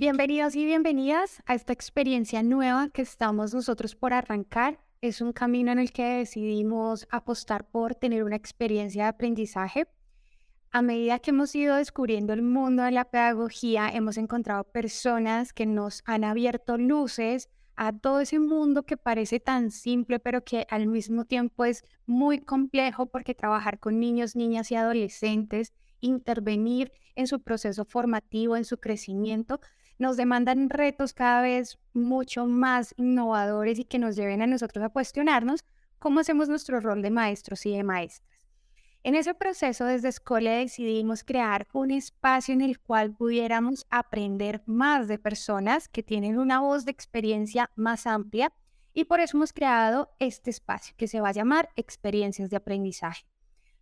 Bienvenidos y bienvenidas a esta experiencia nueva que estamos nosotros por arrancar. Es un camino en el que decidimos apostar por tener una experiencia de aprendizaje. A medida que hemos ido descubriendo el mundo de la pedagogía, hemos encontrado personas que nos han abierto luces a todo ese mundo que parece tan simple, pero que al mismo tiempo es muy complejo porque trabajar con niños, niñas y adolescentes, intervenir en su proceso formativo, en su crecimiento, nos demandan retos cada vez mucho más innovadores y que nos lleven a nosotros a cuestionarnos cómo hacemos nuestro rol de maestros y de maestras. En ese proceso desde Escole decidimos crear un espacio en el cual pudiéramos aprender más de personas que tienen una voz de experiencia más amplia y por eso hemos creado este espacio que se va a llamar experiencias de aprendizaje.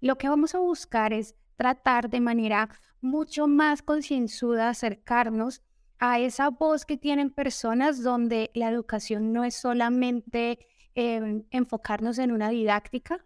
Lo que vamos a buscar es tratar de manera mucho más concienzuda acercarnos a esa voz que tienen personas donde la educación no es solamente em, enfocarnos en una didáctica,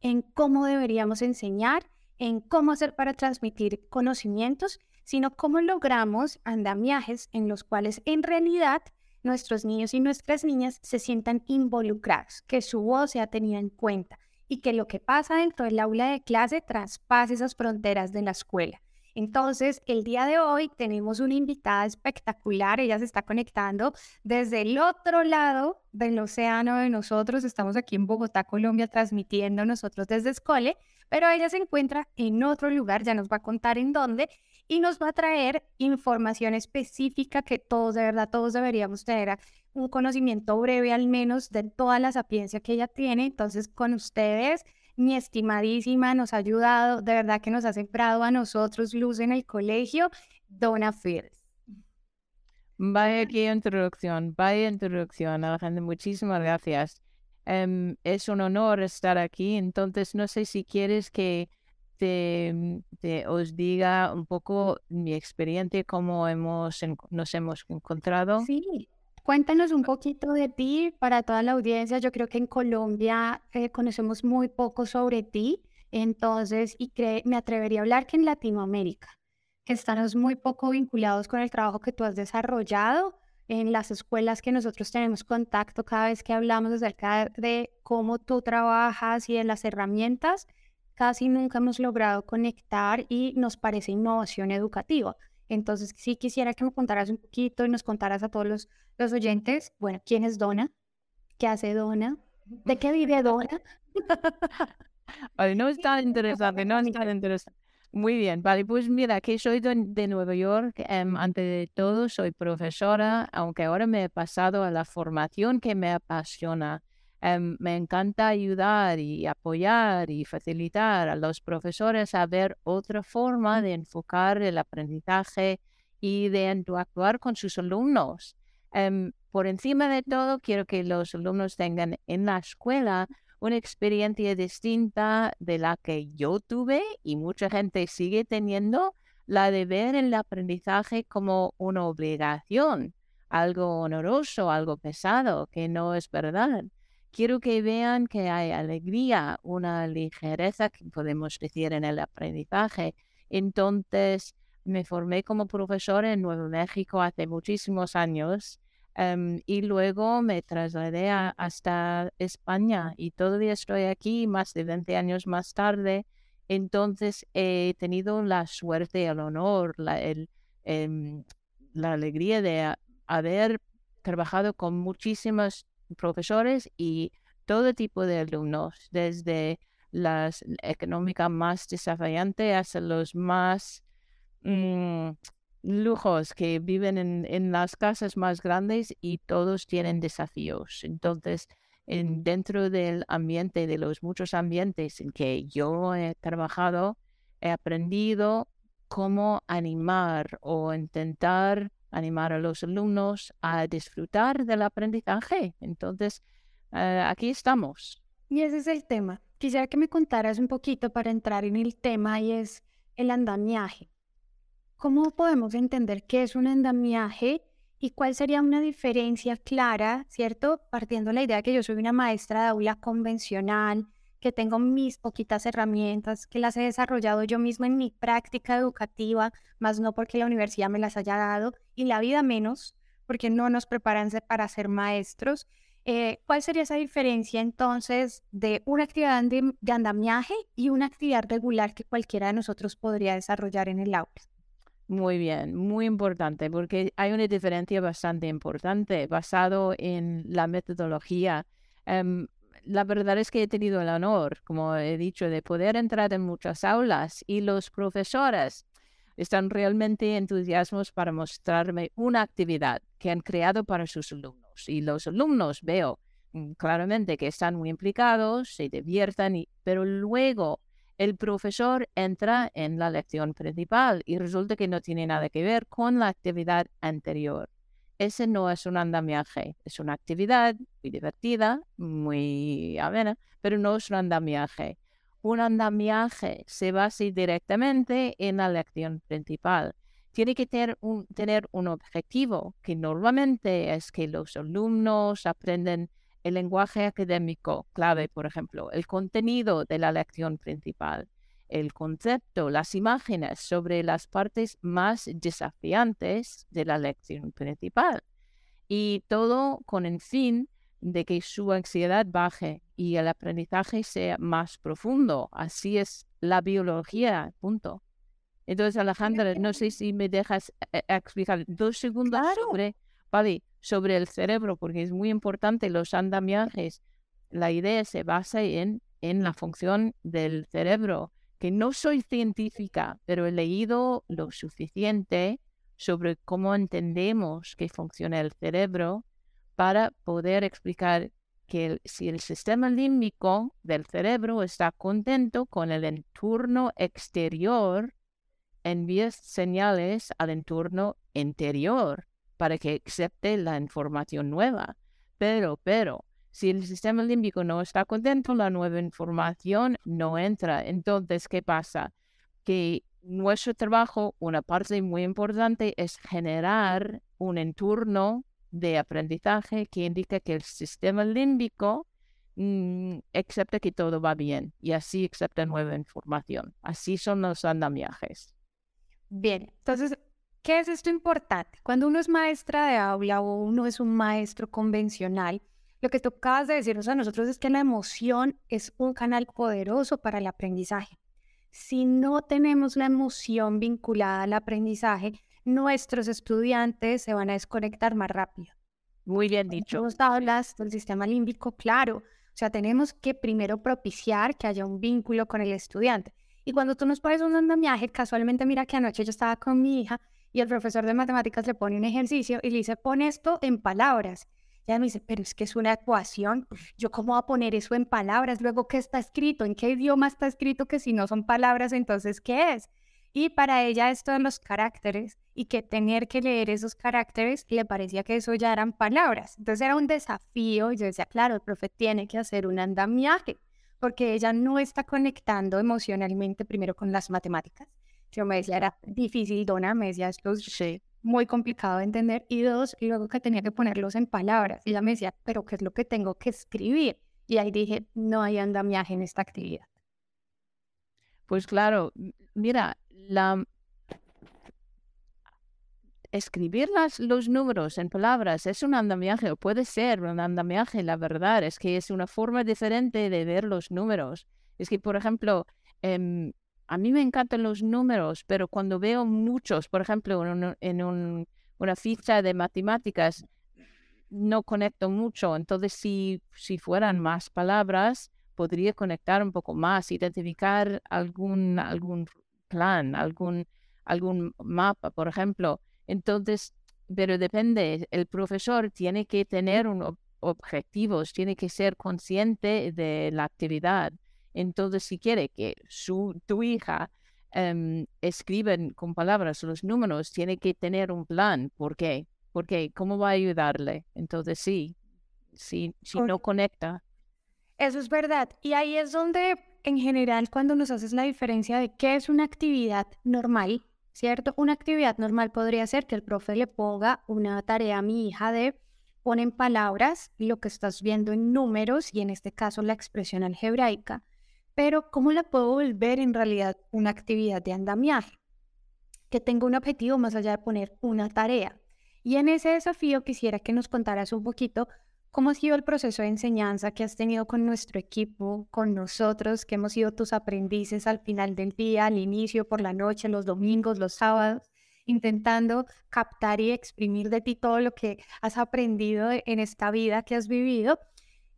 en cómo deberíamos enseñar, en cómo hacer para transmitir conocimientos, sino cómo logramos andamiajes en los cuales en realidad nuestros niños y nuestras niñas se sientan involucrados, que su voz sea tenida en cuenta y que lo que pasa dentro del aula de clase traspase esas fronteras de la escuela. Entonces, el día de hoy tenemos una invitada espectacular. Ella se está conectando desde el otro lado del océano de nosotros. Estamos aquí en Bogotá, Colombia, transmitiendo nosotros desde Escole, pero ella se encuentra en otro lugar, ya nos va a contar en dónde y nos va a traer información específica que todos, de verdad, todos deberíamos tener un conocimiento breve al menos de toda la sapiencia que ella tiene. Entonces, con ustedes, mi estimadísima, nos ha ayudado, de verdad que nos ha sembrado a nosotros luz en el colegio, Donna Fields. Vaya qué introducción, vaya introducción, Alejandra, muchísimas gracias. Em, es un honor estar aquí, entonces no sé si quieres que te, te, os diga un poco mi experiencia, cómo hemos, nos hemos encontrado. Sí, Cuéntanos un poquito de ti para toda la audiencia. Yo creo que en Colombia eh, conocemos muy poco sobre ti, entonces, y me atrevería a hablar que en Latinoamérica, que estamos muy poco vinculados con el trabajo que tú has desarrollado en las escuelas que nosotros tenemos contacto cada vez que hablamos acerca de cómo tú trabajas y de las herramientas, casi nunca hemos logrado conectar y nos parece innovación educativa. Entonces, sí quisiera que me contaras un poquito y nos contaras a todos los, los oyentes, bueno, ¿quién es Donna? ¿Qué hace Donna? ¿De qué vive Donna? no es tan interesante, no es interesante. Muy bien, vale, pues mira, que soy de, Nueva York, em, antes de todo soy profesora, aunque ahora me he pasado a la formación que me apasiona. Em, me encanta ayudar y apoyar y facilitar a los profesores a ver otra forma de enfocar el aprendizaje y de interactuar con sus alumnos. Em, por encima de todo, quiero que los alumnos tengan en la escuela una experiencia distinta de la que yo tuve y mucha gente sigue teniendo, la de ver el aprendizaje como una obligación, algo honoroso, algo pesado, que no es verdad quiero que vean que hay alegría, una ligereza que podemos decir en el aprendizaje. Entonces, me formé como profesora en Nuevo México hace muchísimos años em, y luego me trasladé hasta España y todavía estoy aquí más de 20 años más tarde. Entonces, he tenido la suerte, el honor, la, em, la alegría de haber trabajado con muchísimas profesores y todo tipo de alumnos, desde las económicas más desafiantes hasta los más mm, lujos que viven en, las casas más grandes y todos tienen desafíos. Entonces, en, dentro del ambiente, de los muchos ambientes en que yo he trabajado, he aprendido cómo animar o intentar animar a los alumnos a disfrutar del aprendizaje. Entonces, eh, aquí estamos. Y ese es el tema. Quisiera que me contaras un poquito para entrar en el tema y es el andamiaje. ¿Cómo podemos entender qué es un andamiaje y cuál sería una diferencia clara, ¿cierto? Partiendo de la idea que yo soy una maestra de aula convencional, que tengo mis poquitas herramientas, que las he desarrollado yo misma en mi práctica educativa, más no porque la universidad me las haya dado, y la vida menos, porque no nos preparan para ser maestros. Eh, ¿Cuál sería esa diferencia entonces de una actividad de, andamiaje y una actividad regular que cualquiera de nosotros podría desarrollar en el aula? Muy bien, muy importante, porque hay una diferencia bastante importante basado en la metodología. Em, la verdad es que he tenido el honor, como he dicho, de poder entrar en muchas aulas y los profesores están realmente entusiasmados para mostrarme una actividad que han creado para sus alumnos. Y los alumnos veo mm, claramente que están muy implicados, se diviertan, y, pero luego el profesor entra en la lección principal y resulta que no tiene nada que ver con la actividad anterior. Ese no es un andamiaje, es una actividad muy divertida, muy amena, pero no es un andamiaje. Un andamiaje se basa directamente en la lección principal. Tiene que tener un, tener un objetivo, que normalmente es que los alumnos aprenden el lenguaje académico clave, por ejemplo, el contenido de la lección principal el concepto, las imágenes sobre las partes más desafiantes de la lección principal. Y todo con el fin de que su ansiedad baje y el aprendizaje sea más profundo. Así es la biología, punto. Entonces, Alejandra, no sé si me dejas eh, explicar dos segundos sobre, vale, sobre el cerebro, porque es muy importante los andamiajes. La idea se basa en, en la función del cerebro que no soy científica, pero he leído lo suficiente sobre cómo entendemos que funciona el cerebro para poder explicar que si el sistema límbico del cerebro está contento con el entorno exterior, envía señales al entorno interior para que acepte la información nueva. Pero, pero, si el sistema límbico no está contento, la nueva información no entra. Entonces, ¿qué pasa? Que nuestro trabajo, una parte muy importante, es generar un entorno de aprendizaje que indica que el sistema límbico mm, acepta que todo va bien y así acepta nueva información. Así son los andamiajes. Bien, entonces, ¿qué es esto importante? Cuando uno es maestra de aula o uno es un maestro convencional, lo que tú acabas de decirnos a nosotros es que la emoción es un canal poderoso para el aprendizaje. Si no tenemos la emoción vinculada al aprendizaje, nuestros estudiantes se van a desconectar más rápido. Muy bien dicho. Nos hablas del sistema límbico, claro. O sea, tenemos que primero propiciar que haya un vínculo con el estudiante. Y cuando tú nos pones un andamiaje, casualmente mira que anoche yo estaba con mi hija y el profesor de matemáticas le pone un ejercicio y le dice, pon esto en palabras. Ella me dice, pero es que es una ecuación. Yo cómo voy a poner eso en palabras, luego qué está escrito, en qué idioma está escrito que si no son palabras, entonces ¿qué es? Y para ella esto de los caracteres y que tener que leer esos caracteres le parecía que eso ya eran palabras. Entonces era un desafío y yo decía, claro, el profe tiene que hacer un andamiaje porque ella no está conectando emocionalmente primero con las matemáticas. Yo me decía, era difícil, Dona, me decía, esto sí muy complicado de entender. Y dos, luego que tenía que ponerlos en palabras. Y ella me decía, pero ¿qué es lo que tengo que escribir? Y ahí dije, no hay andamiaje en esta actividad. Pues claro, mira, la... escribir las, los números en palabras es un andamiaje, o puede ser un andamiaje, la verdad, es que es una forma diferente de ver los números. Es que, por ejemplo, em, a mí me encantan los números, pero cuando veo muchos, por ejemplo, en, una ficha de matemáticas, no conecto mucho. Entonces, si, si fueran más palabras, podría conectar un poco más, identificar algún, algún plan, algún, algún mapa, por ejemplo. Entonces, pero depende, el profesor tiene que tener un, objetivos, tiene que ser consciente de la actividad. Entonces, si quiere que su, tu hija eh, escriba con palabras los números, tiene que tener un plan. ¿Por qué? Porque ¿cómo va a ayudarle? Entonces, sí, si, si no conecta. Eso es verdad. Y ahí es donde, en general, cuando nos haces la diferencia de qué es una actividad normal, ¿cierto? Una actividad normal podría ser que el profe le ponga una tarea a mi hija de pone en palabras lo que estás viendo en números y en este caso la expresión algebraica, pero ¿cómo la puedo volver en realidad una actividad de andamiaje? Que tenga un objetivo más allá de poner una tarea. Y en ese desafío quisiera que nos contaras un poquito cómo ha sido el proceso de enseñanza que has tenido con nuestro equipo, con nosotros, que hemos sido tus aprendices al final del día, al inicio, por la noche, los domingos, los sábados intentando captar y exprimir de ti todo lo que has aprendido en esta vida que has vivido.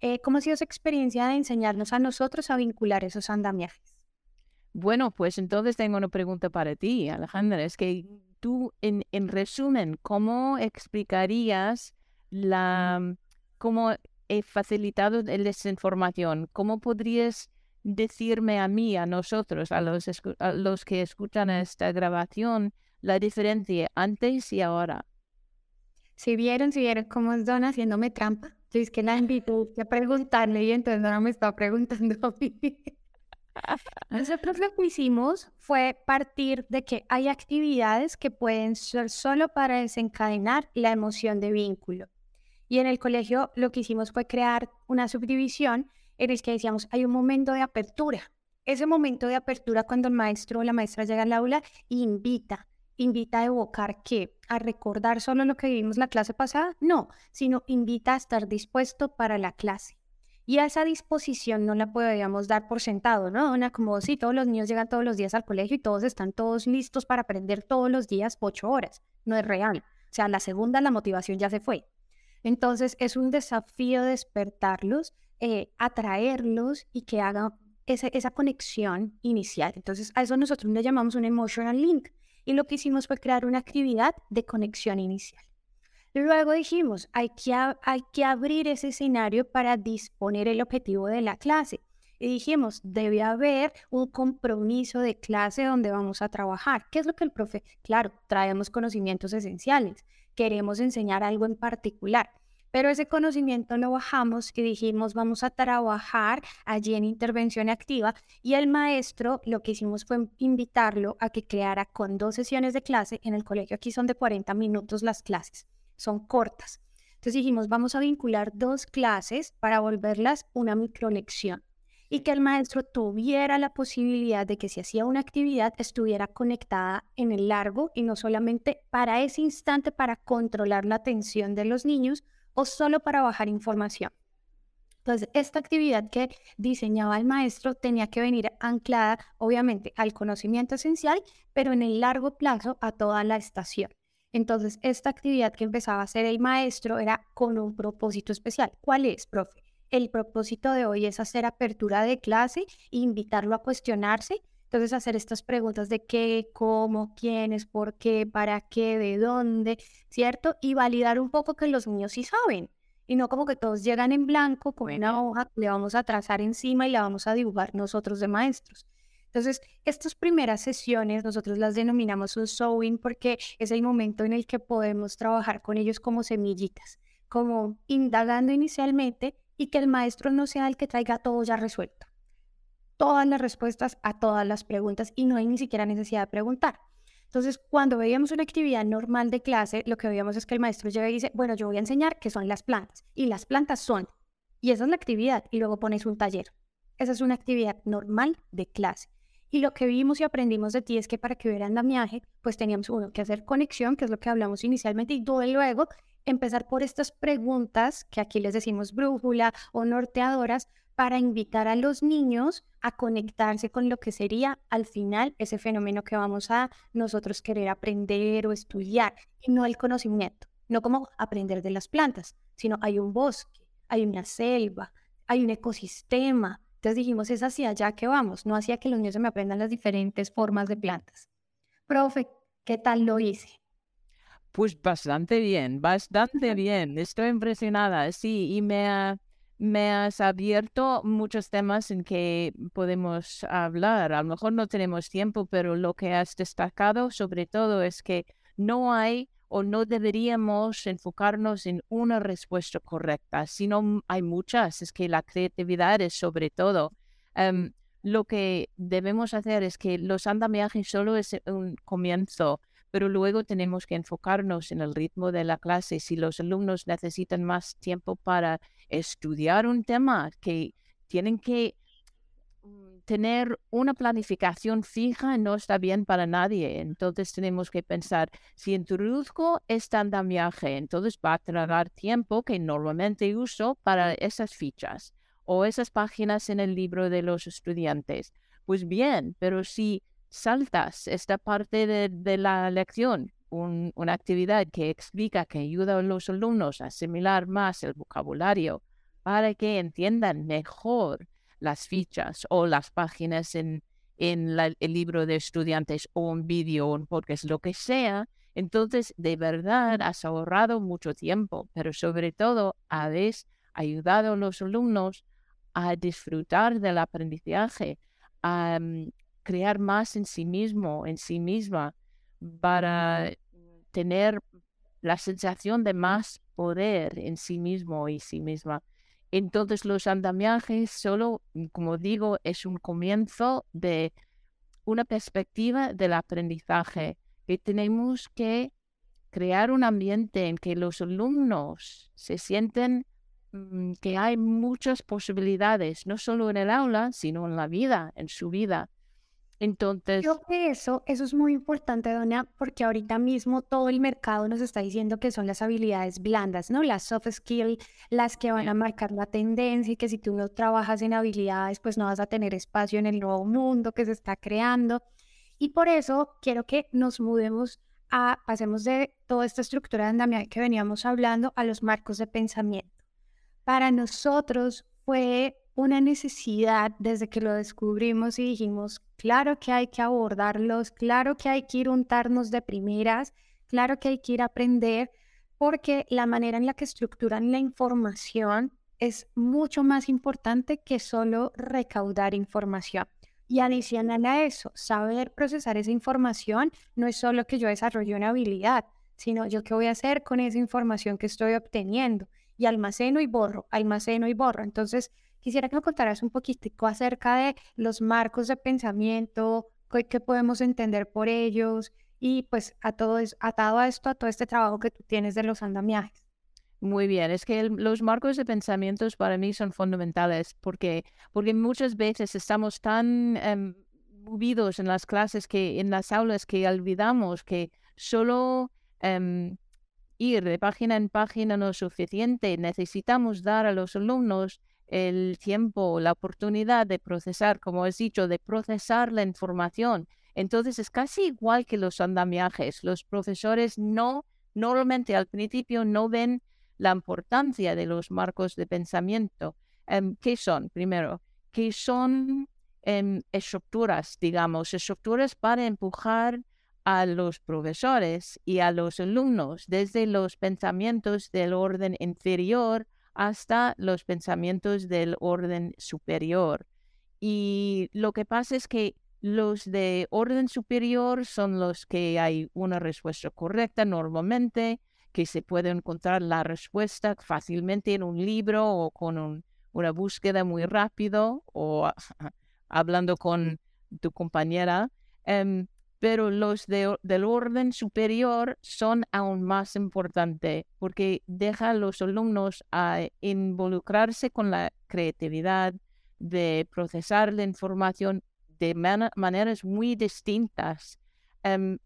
Eh, ¿Cómo ha sido esa experiencia de enseñarnos a nosotros a vincular esos andamiajes? Bueno, pues entonces tengo una pregunta para ti, Alejandra. Es que tú, en, en resumen, ¿cómo explicarías la, cómo he facilitado esa información? ¿Cómo podrías decirme a mí, a nosotros, a los, a los que escuchan esta grabación, la diferencia antes y ahora. Si vieron, si vieron cómo es Donna haciéndome trampa, yo es que la invito a preguntarle y entonces Donna me está preguntando a mí. Nosotros lo que hicimos fue partir de que hay actividades que pueden ser solo para desencadenar la emoción de vínculo. Y en el colegio lo que hicimos fue crear una subdivisión en el que decíamos, hay un momento de apertura. Ese momento de apertura cuando el maestro o la maestra llega al aula invita, invita a evocar que a recordar solo lo que vivimos la clase pasada, no, sino invita a estar dispuesto para la clase. Y a esa disposición no la podríamos dar por sentado, ¿no? Una como si todos los niños llegan todos los días al colegio y todos están todos listos para aprender todos los días ocho horas. No es real. O sea, la segunda, la motivación ya se fue. Entonces es un desafío despertarlos, eh, atraerlos y que hagan esa conexión inicial. Entonces a eso nosotros le llamamos un emotional link y lo que hicimos fue crear una actividad de conexión inicial. Luego dijimos, hay que, hay que abrir ese escenario para disponer el objetivo de la clase. Y dijimos, debe haber un compromiso de clase donde vamos a trabajar. ¿Qué es lo que el profe? Claro, traemos conocimientos esenciales. Queremos enseñar algo en particular. Pero ese conocimiento lo bajamos y dijimos, vamos a trabajar allí en intervención activa y el maestro lo que hicimos fue invitarlo a que creara con dos sesiones de clase. En el colegio aquí son de 40 minutos las clases, son cortas. Entonces dijimos, vamos a vincular dos clases para volverlas una microlección y que el maestro tuviera la posibilidad de que si hacía una actividad estuviera conectada en el largo y no solamente para ese instante para controlar la atención de los niños, o solo para bajar información. Entonces, esta actividad que diseñaba el maestro tenía que venir anclada, obviamente, al conocimiento esencial, pero en el largo plazo a toda la estación. Entonces, esta actividad que empezaba a hacer el maestro era con un propósito especial. ¿Cuál es, profe? El propósito de hoy es hacer apertura de clase invitarlo a cuestionarse. Entonces, hacer estas preguntas de qué, cómo, quiénes, por qué, para qué, de dónde, ¿cierto? Y validar un poco que los niños sí saben. Y no como que todos llegan en blanco con una hoja que le vamos a trazar encima y la vamos a dibujar nosotros de maestros. Entonces, estas primeras sesiones nosotros las denominamos un sewing porque es el momento en el que podemos trabajar con ellos como semillitas, como indagando inicialmente y que el maestro no sea el que traiga todo ya resuelto todas las respuestas a todas las preguntas y no hay ni siquiera necesidad de preguntar. Entonces, cuando veíamos una actividad normal de clase, lo que veíamos es que el maestro llega y dice, bueno, yo voy a enseñar qué son las plantas. Y las plantas son, y esa es la actividad, y luego pones un taller. Esa es una actividad normal de clase. Y lo que vimos y aprendimos de ti es que para que hubiera andamiaje, pues teníamos uno que hacer conexión, que es lo que hablamos inicialmente, y luego empezar por estas preguntas, que aquí les decimos brújula o norteadoras, para invitar a los niños a conectarse con lo que sería al final ese fenómeno que vamos a nosotros querer aprender o estudiar, y no el conocimiento, no como aprender de las plantas, sino hay un bosque, hay una selva, hay un ecosistema. Entonces dijimos, es hacia allá que vamos, no hacia que los niños se me aprendan las diferentes formas de plantas. Profe, ¿qué tal lo hice? Pues bastante bien, bastante bien. Estoy impresionada, sí, y me ha me has abierto muchos temas en que podemos hablar. A lo mejor no tenemos tiempo, pero lo que has destacado sobre todo es que no hay o no deberíamos enfocarnos en una respuesta correcta, sino hay muchas. Es que la creatividad es sobre todo. Em, lo que debemos hacer es que los andamiajes solo es un comienzo pero luego tenemos que enfocarnos en el ritmo de la clase. Si los alumnos necesitan más tiempo para estudiar un tema, que tienen que mm, tener una planificación fija no está bien para nadie. Entonces tenemos que pensar, si introduzco este andamiaje, entonces va a tragar tiempo que normalmente uso para esas fichas o esas páginas en el libro de los estudiantes. Pues bien, pero si saltas esta parte de, la lección, una actividad que explica, que ayuda a los alumnos a asimilar más el vocabulario para que entiendan mejor las fichas o las páginas en, en el libro de estudiantes o un vídeo o un podcast, lo que sea, entonces de verdad has ahorrado mucho tiempo, pero sobre todo habéis ayudado a los alumnos a disfrutar del aprendizaje, a crear más en sí mismo, en sí misma, para tener la sensación de más poder en sí mismo y sí misma. Entonces los andamiajes solo, como digo, es un comienzo de una perspectiva del aprendizaje que tenemos que crear un ambiente en que los alumnos se sienten mm, que hay muchas posibilidades, no solo en el aula, sino en la vida, en su vida. Entonces... Creo que eso, eso es muy importante, Dona, porque ahorita mismo todo el mercado nos está diciendo que son las habilidades blandas, ¿no? Las soft skills, las que van a marcar la tendencia y que si tú no trabajas en habilidades, pues no vas a tener espacio en el nuevo mundo que se está creando. Y por eso quiero que nos mudemos a, pasemos de toda esta estructura de andamiaje que veníamos hablando a los marcos de pensamiento. Para nosotros fue una necesidad desde que lo descubrimos y dijimos, claro que hay que abordarlos, claro que hay que ir untarnos de primeras, claro que hay que ir a aprender, porque la manera en la que estructuran la información es mucho más importante que solo recaudar información. Y adicional a eso, saber procesar esa información no es solo que yo desarrolle una habilidad, sino yo qué voy a hacer con esa información que estoy obteniendo. Y almaceno y borro, almaceno y borro. Entonces, Quisiera que me contaras un poquitico acerca de los marcos de pensamiento, qué, podemos entender por ellos y pues a todo atado a esto, a todo este trabajo que tú tienes de los andamiajes. Muy bien, es que los marcos de pensamientos para mí son fundamentales porque, porque muchas veces estamos tan em, movidos en las clases, que en las aulas, que olvidamos que solo em, ir de página en página no es suficiente. Necesitamos dar a los alumnos el tiempo, la oportunidad de procesar, como has dicho, de procesar la información. Entonces es casi igual que los andamiajes. Los profesores no, normalmente al principio no ven la importancia de los marcos de pensamiento. Em, ¿Qué son? Primero, que son em, estructuras, digamos, estructuras para empujar a los profesores y a los alumnos desde los pensamientos del orden inferior hasta los pensamientos del orden superior. Y lo que pasa es que los de orden superior son los que hay una respuesta correcta normalmente, que se puede encontrar la respuesta fácilmente en un libro o con una búsqueda muy rápido o hablando con tu compañera. Em, pero los del orden superior son aún más importantes porque deja a los alumnos a involucrarse con la creatividad, de procesar la información de maneras muy distintas. Em,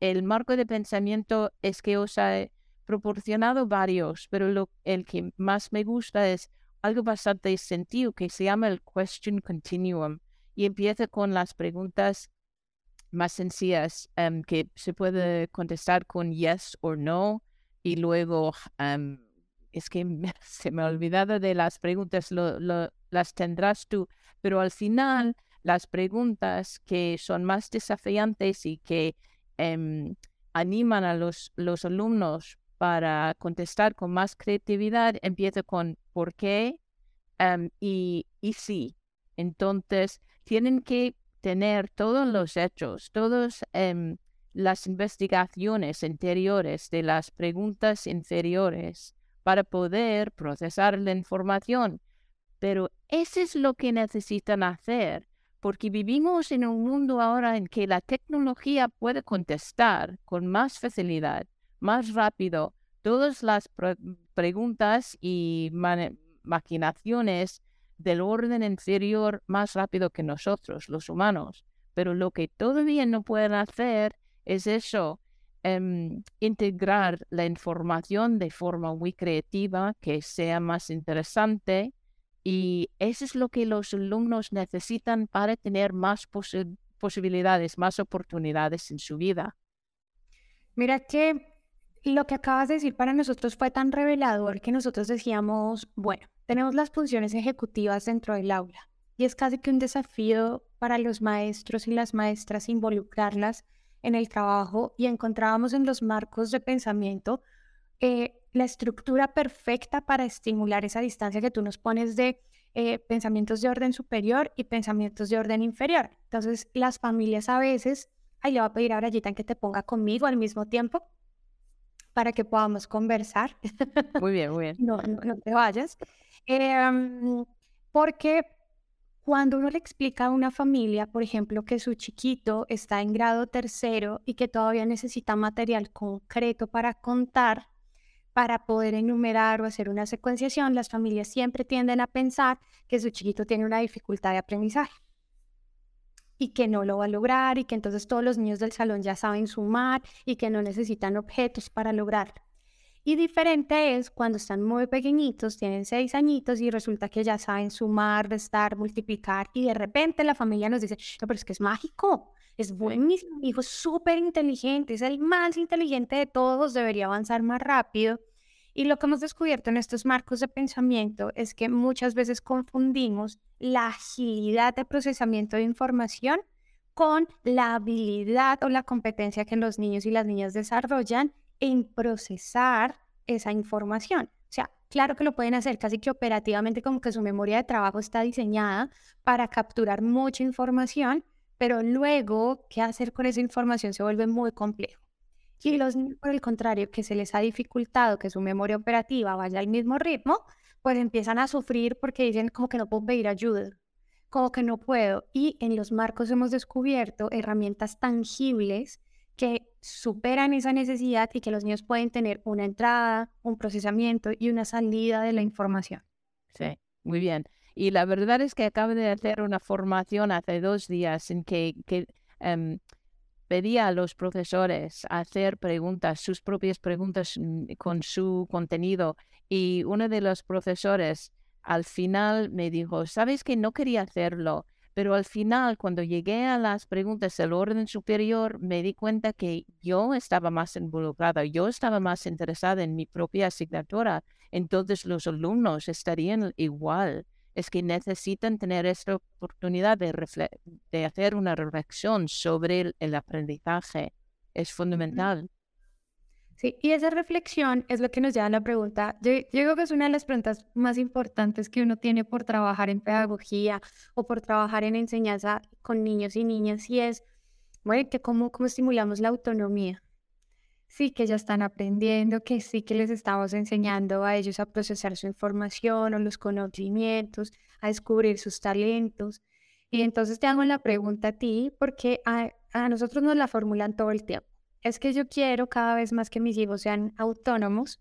el marco de pensamiento es que os he proporcionado varios, pero el que más me gusta es algo bastante sencillo que se llama el question continuum y empieza con las preguntas más sencillas em, que se puede contestar con yes o no y luego em, es que se me ha olvidado de las preguntas, las tendrás tú, pero al final las preguntas que son más desafiantes y que em, animan a los, los alumnos para contestar con más creatividad empieza con por qué y, y sí. Entonces, tienen que tener todos los hechos, todas em, las investigaciones interiores de las preguntas inferiores para poder procesar la información. Pero eso es lo que necesitan hacer porque vivimos en un mundo ahora en que la tecnología puede contestar con más facilidad, más rápido, todas las preguntas y maquinaciones del orden inferior más rápido que nosotros, los humanos. Pero lo que todavía no pueden hacer es eso, em, integrar la información de forma muy creativa, que sea más interesante. Y eso es lo que los alumnos necesitan para tener más posibilidades, más oportunidades en su vida. Mira que lo que acabas de decir para nosotros fue tan revelador que nosotros decíamos, bueno, tenemos las funciones ejecutivas dentro del aula y es casi que un desafío para los maestros y las maestras involucrarlas en el trabajo y encontrábamos en los marcos de pensamiento eh, la estructura perfecta para estimular esa distancia que tú nos pones de eh, pensamientos de orden superior y pensamientos de orden inferior. Entonces, las familias a veces, ay, le voy a pedir a Brayita que te ponga conmigo al mismo tiempo para que podamos conversar. Muy bien, muy bien. no, no, te vayas. Em, porque cuando uno le explica a una familia, por ejemplo, que su chiquito está en grado tercero y que todavía necesita material concreto para contar, para poder enumerar o hacer una secuenciación, las familias siempre tienden a pensar que su chiquito tiene una dificultad de aprendizaje y que no lo va a lograr y que entonces todos los niños del salón ya saben sumar y que no necesitan objetos para lograrlo. Y diferente es cuando están muy pequeñitos, tienen seis añitos y resulta que ya saben sumar, restar, multiplicar y de repente la familia nos dice, no, pero es que es mágico, es buenísimo, mi hijo es súper inteligente, es el más inteligente de todos, debería avanzar más rápido. Y lo que hemos descubierto en estos marcos de pensamiento es que muchas veces confundimos la agilidad de procesamiento de información con la habilidad o la competencia que los niños y las niñas desarrollan en procesar esa información. O sea, claro que lo pueden hacer casi que operativamente como que su memoria de trabajo está diseñada para capturar mucha información, pero luego qué hacer con esa información se vuelve muy complejo. Y los niños, por el contrario, que se les ha dificultado que su memoria operativa vaya al mismo ritmo, pues empiezan a sufrir porque dicen como que no puedo pedir ayuda, como que no puedo. Y en los marcos hemos descubierto herramientas tangibles que superan esa necesidad y que los niños pueden tener una entrada, un procesamiento y una salida de la información. Sí, muy bien. Y la verdad es que acabo de hacer una formación hace dos días en que, que em, pedía a los profesores hacer preguntas, sus propias preguntas mm, con su contenido. Y uno de los profesores al final me dijo, sabes que no quería hacerlo, pero al final, cuando llegué a las preguntas del orden superior, me di cuenta que yo estaba más involucrada, yo estaba más interesada en mi propia asignatura. Entonces los alumnos estarían igual. Es que necesitan tener esta oportunidad de, de hacer una reflexión sobre el aprendizaje. Es fundamental. Sí, y esa reflexión es lo que nos lleva a la pregunta, yo, creo que es una de las preguntas más importantes que uno tiene por trabajar en pedagogía o por trabajar en enseñanza con niños y niñas, y es, bueno, que cómo, cómo estimulamos la autonomía. Sí, que ya están aprendiendo, que sí que les estamos enseñando a ellos a procesar su información o los conocimientos, a descubrir sus talentos. Y entonces te hago la pregunta a ti, porque a, a nosotros nos la formulan todo el tiempo es que yo quiero cada vez más que mis hijos sean autónomos,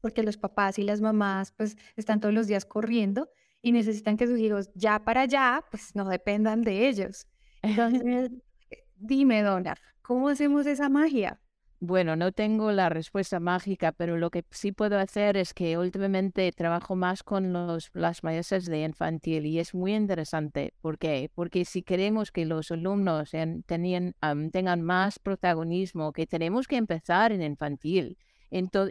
porque los papás y las mamás pues están todos los días corriendo y necesitan que sus hijos ya para allá pues no dependan de ellos. Entonces, dime, Donna, ¿cómo hacemos esa magia? Bueno, no tengo la respuesta mágica, pero lo que sí puedo hacer es que últimamente trabajo más con los, las maestras de infantil y es muy interesante. ¿Por qué? Porque si queremos que los alumnos tengan más protagonismo, que tenemos que empezar en infantil.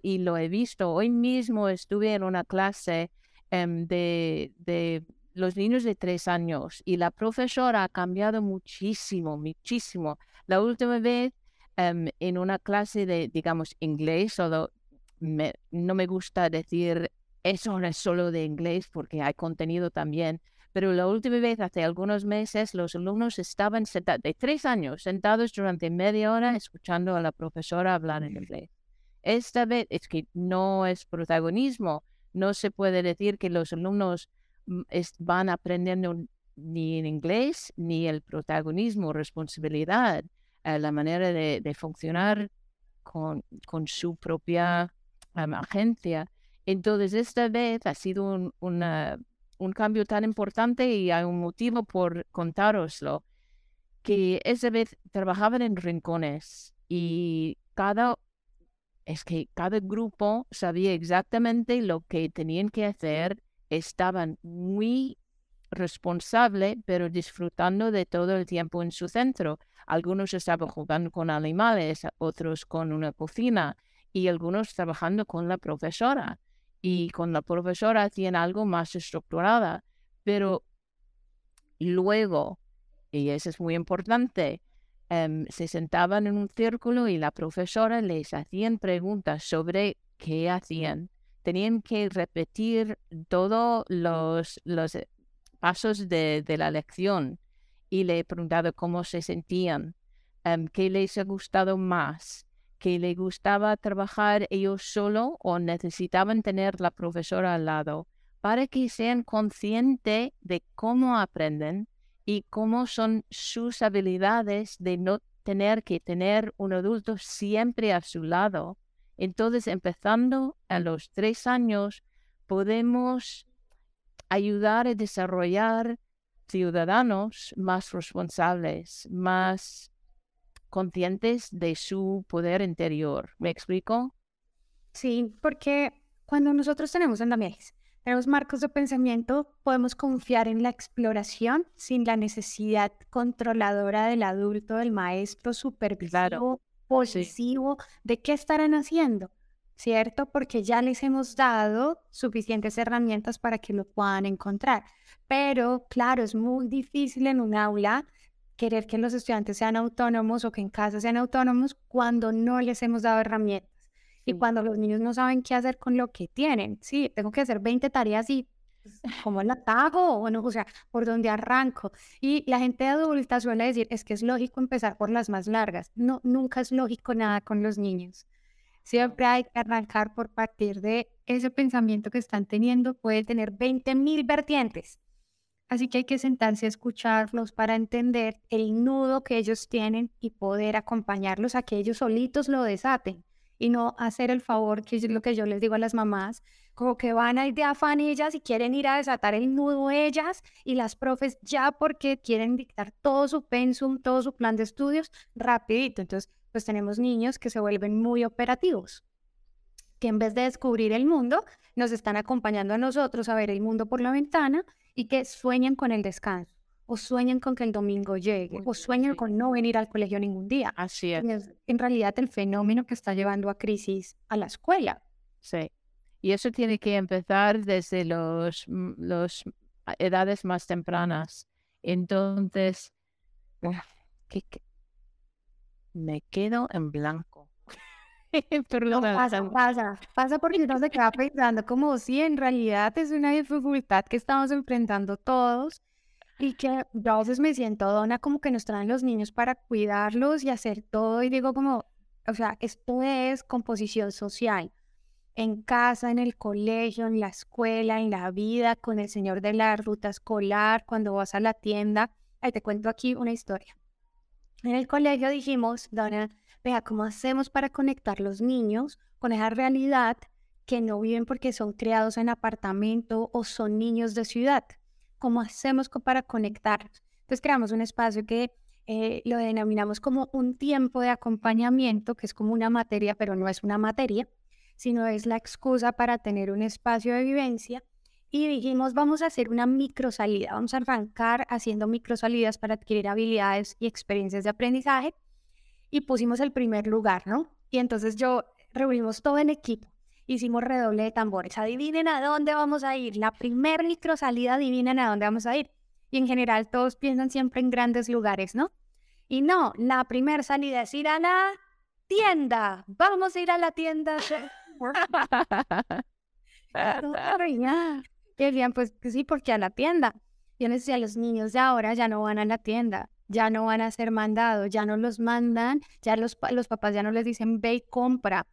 y lo he visto, hoy mismo estuve en una clase em, de, de los niños de tres años y la profesora ha cambiado muchísimo, muchísimo. La última vez Em, en una clase de, digamos, inglés, solo no me gusta decir eso no es solo de inglés porque hay contenido también, pero la última vez, hace algunos meses, los alumnos estaban sentados, de tres años, sentados durante media hora escuchando a la profesora hablar en inglés. Esta vez es que no es protagonismo, no se puede decir que los alumnos mm, van aprendiendo ni en inglés, ni el protagonismo, responsabilidad, eh, la manera de, funcionar con, su propia agencia. Entonces, esta vez ha sido un, un cambio tan importante y hay un motivo por contároslo, que esa vez trabajaban en rincones y cada es que cada grupo sabía exactamente lo que tenían que hacer, estaban muy responsables, pero disfrutando de todo el tiempo en su centro. Algunos estaban jugando con animales, otros con una cocina y algunos trabajando con la profesora. Y con la profesora hacían algo más estructurada, pero luego, y eso es muy importante, Em, se sentaban en un círculo y la profesora les hacían preguntas sobre qué hacían. Tenían que repetir todos los, los pasos de, la lección y le preguntaba cómo se sentían, em, qué les ha gustado más, qué les gustaba trabajar ellos solo o necesitaban tener la profesora al lado para que sean conscientes de cómo aprenden y cómo son sus habilidades de no tener que tener un adulto siempre a su lado. Entonces, empezando a los tres años, podemos ayudar a desarrollar ciudadanos más responsables, más conscientes de su poder interior. ¿Me explico? Sí, porque cuando nosotros tenemos andamiajes, tenemos marcos de pensamiento, podemos confiar en la exploración sin la necesidad controladora del adulto, del maestro, supervisado, posesivo, de qué estarán haciendo, ¿cierto? Porque ya les hemos dado suficientes herramientas para que lo puedan encontrar. Pero, claro, es muy difícil en un aula querer que los estudiantes sean autónomos o que en casa sean autónomos cuando no les hemos dado herramientas. Y cuando los niños no saben qué hacer con lo que tienen, sí, tengo que hacer 20 tareas y pues, ¿cómo la hago? Bueno, o sea, ¿por dónde arranco? Y la gente adulta suele decir, es que es lógico empezar por las más largas. No, nunca es lógico nada con los niños. Siempre hay que arrancar por partir de ese pensamiento que están teniendo. Puede tener 20 mil vertientes. Así que hay que sentarse a escucharlos para entender el nudo que ellos tienen y poder acompañarlos a que ellos solitos lo desaten y no hacer el favor, que es lo que yo les digo a las mamás, como que van a de afán ellas y quieren ir a desatar el nudo ellas y las profes ya porque quieren dictar todo su pensum, todo su plan de estudios rapidito. Entonces, pues tenemos niños que se vuelven muy operativos, que en vez de descubrir el mundo, nos están acompañando a nosotros a ver el mundo por la ventana y que sueñan con el descanso o sueñan con que el domingo llegue, o sueñan con no venir al colegio ningún día. Así es. en realidad el fenómeno que está llevando a crisis a la escuela. Sí. Y eso tiene que empezar desde los, mm, los edades más tempranas. Entonces, me quedo en blanco. Perdón. pasa, pasa, pasa porque uno se queda pensando como si en realidad es una dificultad que estamos enfrentando todos y que yo a veces me siento dona como que nos traen los niños para cuidarlos y hacer todo y digo como, o sea, esto es composición social. En casa, en el colegio, en la escuela, en la vida, con el señor de la ruta escolar, cuando vas a la tienda. Ahí te cuento aquí una historia. En el colegio dijimos, Dona, vea, ¿cómo hacemos para conectar los niños con esa realidad que no viven porque son criados en apartamento o son niños de ciudad? ¿Cómo hacemos para conectar? Entonces creamos un espacio que eh, lo denominamos como un tiempo de acompañamiento, que es como una materia, pero no es una materia, sino es la excusa para tener un espacio de vivencia. Y dijimos, vamos a hacer una microsalida, vamos a arrancar haciendo microsalidas para adquirir habilidades y experiencias de aprendizaje. Y pusimos el primer lugar, ¿no? Y entonces yo reunimos todo el equipo hicimos redoble de tambores. Adivinen a dónde vamos a ir. La primer microsalida, adivinen a dónde vamos a ir. Y en general todos piensan siempre en grandes lugares, ¿no? Y no, la primera salida es ir a la tienda. Vamos a ir a la tienda. y decían, pues sí, porque a la tienda. Yo les decía, los niños de ahora ya no van a la tienda, ya no van a ser mandados, ya no los mandan, ya los, los papás ya no les dicen, ve y compra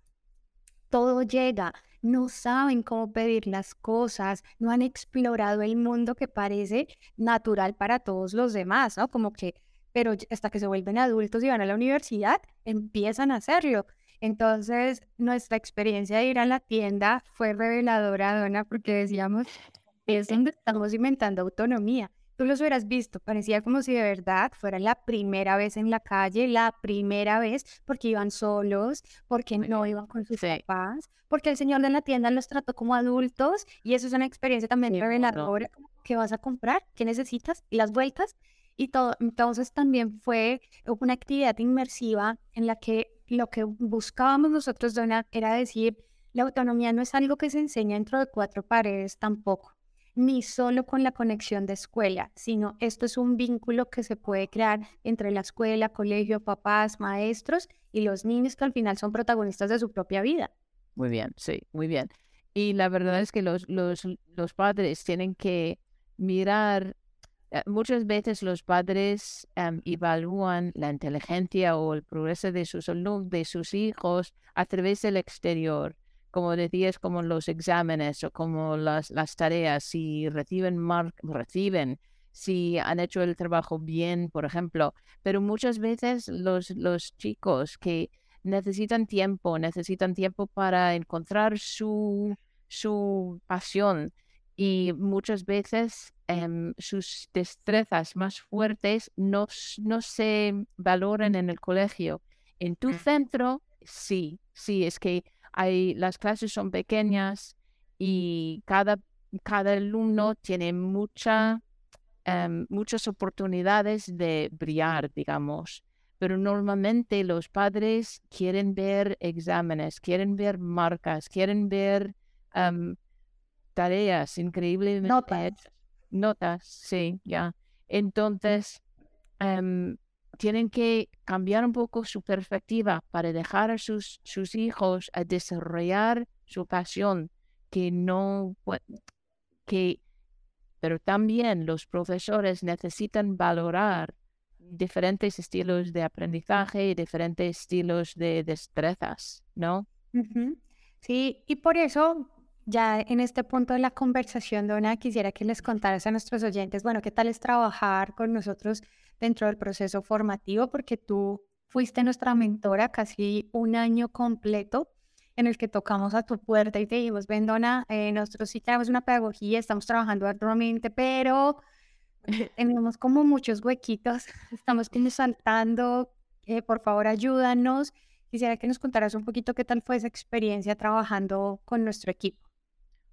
todo llega. no saben cómo pedir las cosas, no han explorado el mundo que parece natural para todos los demás, ¿no? Como que, pero hasta que se vuelven adultos y van a la universidad, empiezan a hacerlo. Entonces, nuestra experiencia de ir a la tienda fue reveladora, Dona, porque decíamos, es donde estamos inventando autonomía. Tú los hubieras visto, parecía como si de verdad fuera la primera vez en la calle, la primera vez, porque iban solos, porque no iban con sus papás, porque el señor de la tienda los trató como adultos y eso es una experiencia también reveladora. ¿Qué vas a comprar? ¿Qué necesitas? Y las vueltas y todo. Entonces también fue una actividad inmersiva en la que lo que buscábamos nosotros, Dona, era decir, la autonomía no es algo que se enseña dentro de cuatro paredes tampoco ni solo con la conexión de escuela, sino esto es un vínculo que se puede crear entre la escuela, colegio, papás, maestros y los niños que al final son protagonistas de su propia vida. Muy bien, sí, muy bien. Y la verdad es que los, los, los padres tienen que mirar, muchas veces los padres em, evalúan la inteligencia o el progreso de sus alumnos, de sus hijos a través del exterior como decías, como los exámenes o como las, las tareas, si reciben, mar reciben, si han hecho el trabajo bien, por ejemplo. Pero muchas veces los, los chicos que necesitan tiempo, necesitan tiempo para encontrar su, su pasión y muchas veces em, sus destrezas más fuertes no, no se valoran en el colegio. En tu mm. centro, sí, sí, es que hay, las clases son pequeñas y cada, cada alumno tiene mucha, em, muchas oportunidades de brillar, digamos. Pero normalmente los padres quieren ver exámenes, quieren ver marcas, quieren ver em, tareas increíblemente Notas. Notas, sí, ya. Entonces, em, tienen que cambiar un poco su perspectiva para dejar a sus, sus hijos a desarrollar su pasión, que no, que, pero también los profesores necesitan valorar diferentes estilos de aprendizaje y diferentes estilos de destrezas, ¿no? Sí, y por eso ya en este punto de la conversación, Dona, quisiera que les contaras a nuestros oyentes, bueno, qué tal es trabajar con nosotros dentro del proceso formativo, porque tú fuiste nuestra mentora casi un año completo en el que tocamos a tu puerta y te dijimos, ven, Dona, eh, nosotros sí tenemos una pedagogía, estamos trabajando arduamente, pero tenemos como muchos huequitos, estamos saltando, eh, por favor ayúdanos. Quisiera que nos contaras un poquito qué tal fue esa experiencia trabajando con nuestro equipo.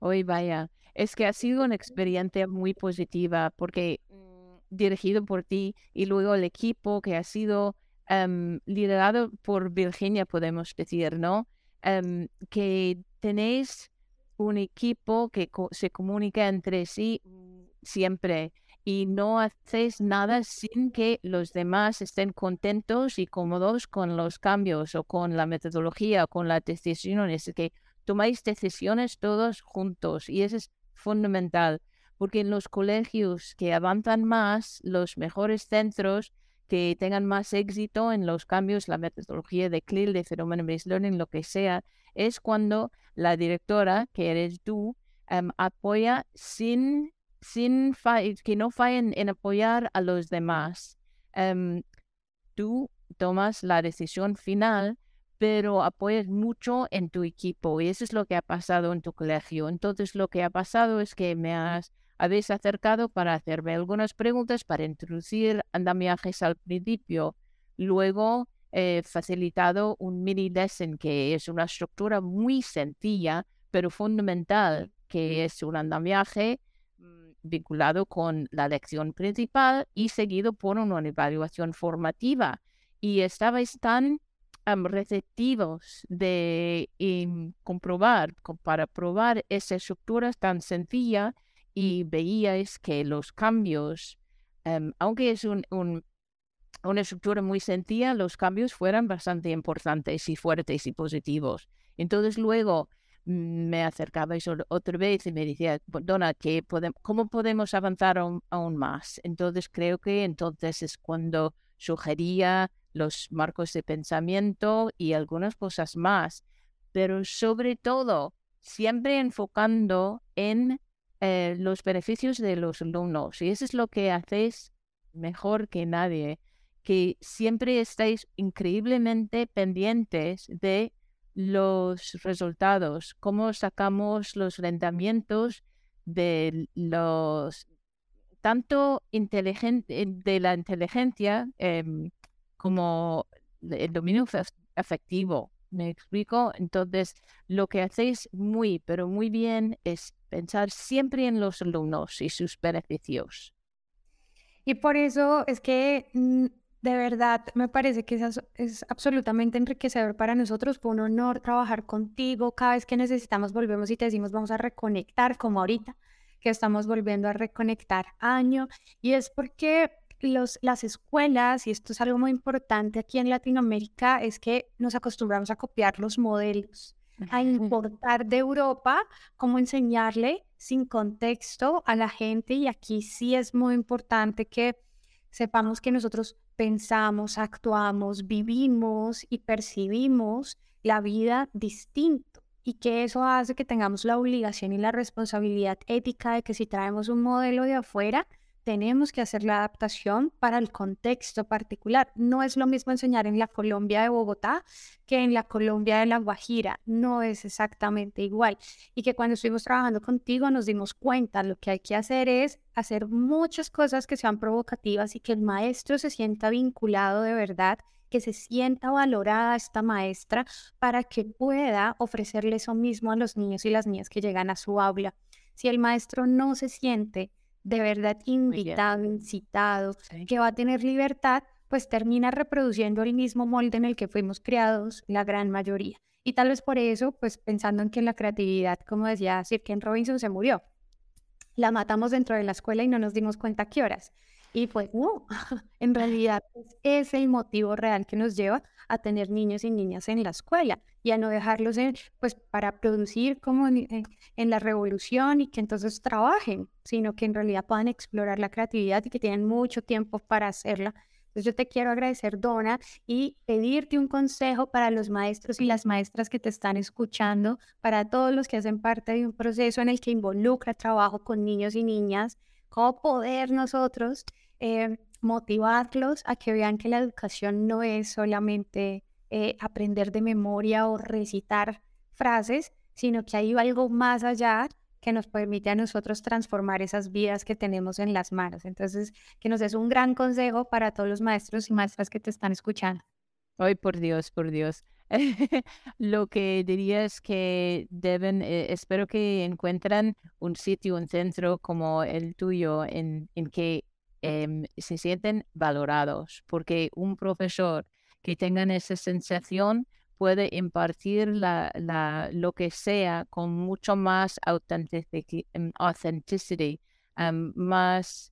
Hoy vaya, es que ha sido una experiencia muy positiva porque mm, dirigido por ti y luego el equipo que ha sido em, liderado por Virginia, podemos decir, ¿no? Em, que tenéis un equipo que se comunica entre sí mm, siempre y no hacéis nada sin que los demás estén contentos y cómodos con los cambios o con la metodología o con las decisiones. que tomáis decisiones todos juntos y eso es fundamental, porque en los colegios que avanzan más, los mejores centros que tengan más éxito en los cambios, la metodología de CLIL, de Phenomenon Based Learning, lo que sea, es cuando la directora, que eres tú, em, apoya sin, sin que no fallen en apoyar a los demás. Em, tú tomas la decisión final pero apoyas mucho en tu equipo y eso es lo que ha pasado en tu colegio. Entonces lo que ha pasado es que me has, habéis acercado para hacerme algunas preguntas para introducir andamiajes al principio. Luego he facilitado un mini lesson que es una estructura muy sencilla pero fundamental, que es un andamiaje mm, vinculado con la lección principal y seguido por una evaluación formativa. Y estabais tan receptivos de comprobar, para probar esa estructura tan sencilla y veíais que los cambios, em, aunque es un, una estructura muy sencilla, los cambios fueran bastante importantes y fuertes y positivos. Entonces luego mm, me acercabais otra vez y me decía, Donna, ¿qué ¿cómo podemos avanzar aún más? Entonces creo que entonces es cuando sugería los marcos de pensamiento y algunas cosas más. Pero sobre todo, siempre enfocando en eh, los beneficios de los alumnos. Y eso es lo que hacéis mejor que nadie, que siempre estáis increíblemente pendientes de los resultados, cómo sacamos los rendimientos de los tanto inteligente, de la inteligencia em, como el dominio afectivo. ¿Me explico? Entonces, lo que hacéis muy, pero muy bien es pensar siempre en los alumnos y sus beneficios. Y por eso es que mm, de verdad me parece que es, es, absolutamente enriquecedor para nosotros. Fue un honor trabajar contigo. Cada vez que necesitamos volvemos y te decimos vamos a reconectar como ahorita que estamos volviendo a reconectar año. Y es porque los, las escuelas, y esto es algo muy importante aquí en Latinoamérica, es que nos acostumbramos a copiar los modelos, a importar de Europa, cómo enseñarle sin contexto a la gente. Y aquí sí es muy importante que sepamos que nosotros pensamos, actuamos, vivimos y percibimos la vida distinto y que eso hace que tengamos la obligación y la responsabilidad ética de que si traemos un modelo de afuera, tenemos que hacer la adaptación para el contexto particular. No es lo mismo enseñar en la Colombia de Bogotá que en la Colombia de La Guajira. No es exactamente igual. Y que cuando estuvimos trabajando contigo nos dimos cuenta, lo que hay que hacer es hacer muchas cosas que sean provocativas y que el maestro se sienta vinculado de verdad que se sienta valorada esta maestra para que pueda ofrecerle eso mismo a los niños y las niñas que llegan a su aula. Si el maestro no se siente de verdad invitado, incitado, que va a tener libertad, pues termina reproduciendo el mismo molde en el que fuimos criados la gran mayoría. Y tal vez por eso, pues pensando en que la creatividad, como decía Sir Ken Robinson, se murió. La matamos dentro de la escuela y no nos dimos cuenta qué horas. Y pues, no, en realidad es el motivo real que nos lleva a tener niños y niñas en la escuela y a no dejarlos en, pues para producir como en, en, la revolución y que entonces trabajen, sino que en realidad puedan explorar la creatividad y que tienen mucho tiempo para hacerla. Entonces yo te quiero agradecer, Donna, y pedirte un consejo para los maestros y las maestras que te están escuchando, para todos los que hacen parte de un proceso en el que involucra trabajo con niños y niñas, cómo poder nosotros eh, motivarlos a que vean que la educación no es solamente eh, aprender de memoria o recitar frases, sino que hay algo más allá que nos permite a nosotros transformar esas vidas que tenemos en las manos. Entonces, que nos es un gran consejo para todos los maestros y maestras que te están escuchando. Ay, por Dios, por Dios. Lo que diría es que deben, eh, espero que encuentren un sitio, un centro como el tuyo en, en que Em, se sienten valorados, porque un profesor que tenga esa sensación puede impartir la, la, lo que sea con mucho más em, authenticity, em, más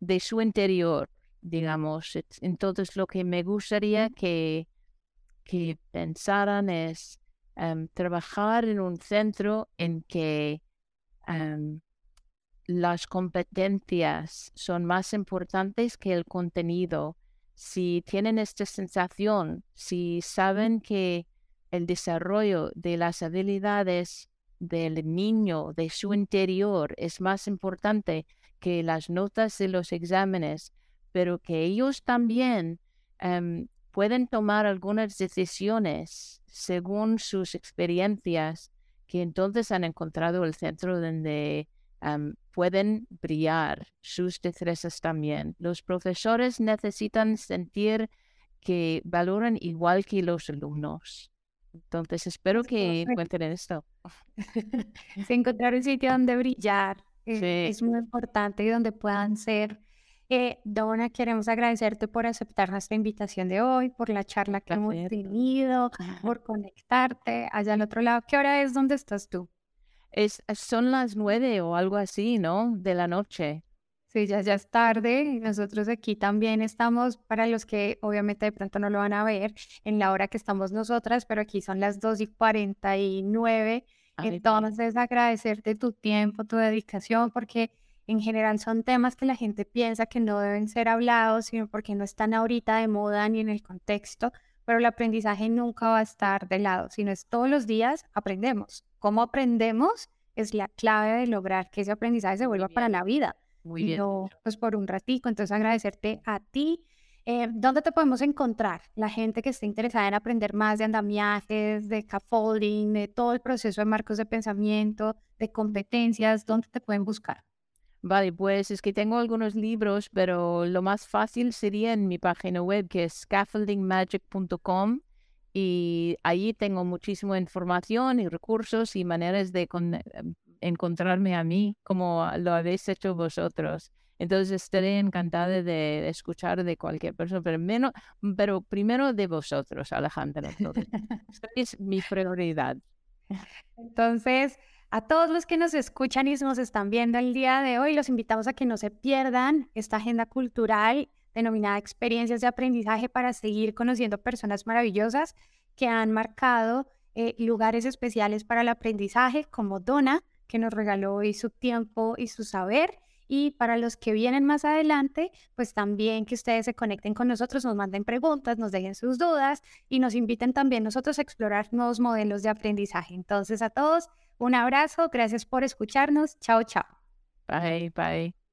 de su interior, digamos. Entonces, lo que me gustaría que, que pensaran es trabajar en un centro en que las competencias son más importantes que el contenido. Si tienen esta sensación, si saben que el desarrollo de las habilidades del niño, de su interior, es más importante que las notas de los exámenes, pero que ellos también em, pueden tomar algunas decisiones según sus experiencias, que entonces han encontrado el centro donde pueden brillar sus destrezas también. Los profesores necesitan sentir que valoran igual que los alumnos. Entonces, espero que encuentren esto. encontrar un sitio donde brillar es muy importante y donde puedan ser. Eh, Donna, queremos agradecerte por aceptar nuestra invitación de hoy, por la charla que hemos tenido, por conectarte allá al otro lado. ¿Qué hora es? ¿Dónde estás tú? Es, son las nueve o algo así, ¿no? De la noche. Sí, ya, ya es tarde nosotros aquí también estamos, para los que obviamente de pronto no lo van a ver, en la hora que estamos nosotras, pero aquí son las dos y cuarenta y nueve. Entonces, agradecerte tu tiempo, tu dedicación, porque en general son temas que la gente piensa que no deben ser hablados, sino porque no están ahorita de moda ni en el contexto, pero el aprendizaje nunca va a estar de lado, sino es todos los días aprendemos. ¿Cómo aprendemos? Es la clave de lograr que ese aprendizaje se vuelva para la vida. Muy bien. No, pues por un ratico. Entonces agradecerte a ti. Eh, ¿Dónde te podemos encontrar? La gente que esté interesada en aprender más de andamiajes, de scaffolding, de todo el proceso de marcos de pensamiento, de competencias, ¿dónde te pueden buscar? Vale, pues es que tengo algunos libros, pero lo más fácil sería en mi página web que es scaffoldingmagic.com y allí tengo muchísima información y recursos y maneras de em, encontrarme a mí como lo habéis hecho vosotros. Entonces estaré encantada de, escuchar de cualquier persona, pero, menos, pero primero de vosotros, Alejandra. es mi prioridad. Entonces, a todos los que nos escuchan y nos están viendo el día de hoy, los invitamos a que no se pierdan esta agenda cultural denominada experiencias de aprendizaje para seguir conociendo personas maravillosas que han marcado eh, lugares especiales para el aprendizaje, como Donna, que nos regaló hoy su tiempo y su saber. Y para los que vienen más adelante, pues también que ustedes se conecten con nosotros, nos manden preguntas, nos dejen sus dudas y nos inviten también nosotros a explorar nuevos modelos de aprendizaje. Entonces a todos, un abrazo, gracias por escucharnos. Chao, chao. Bye, bye.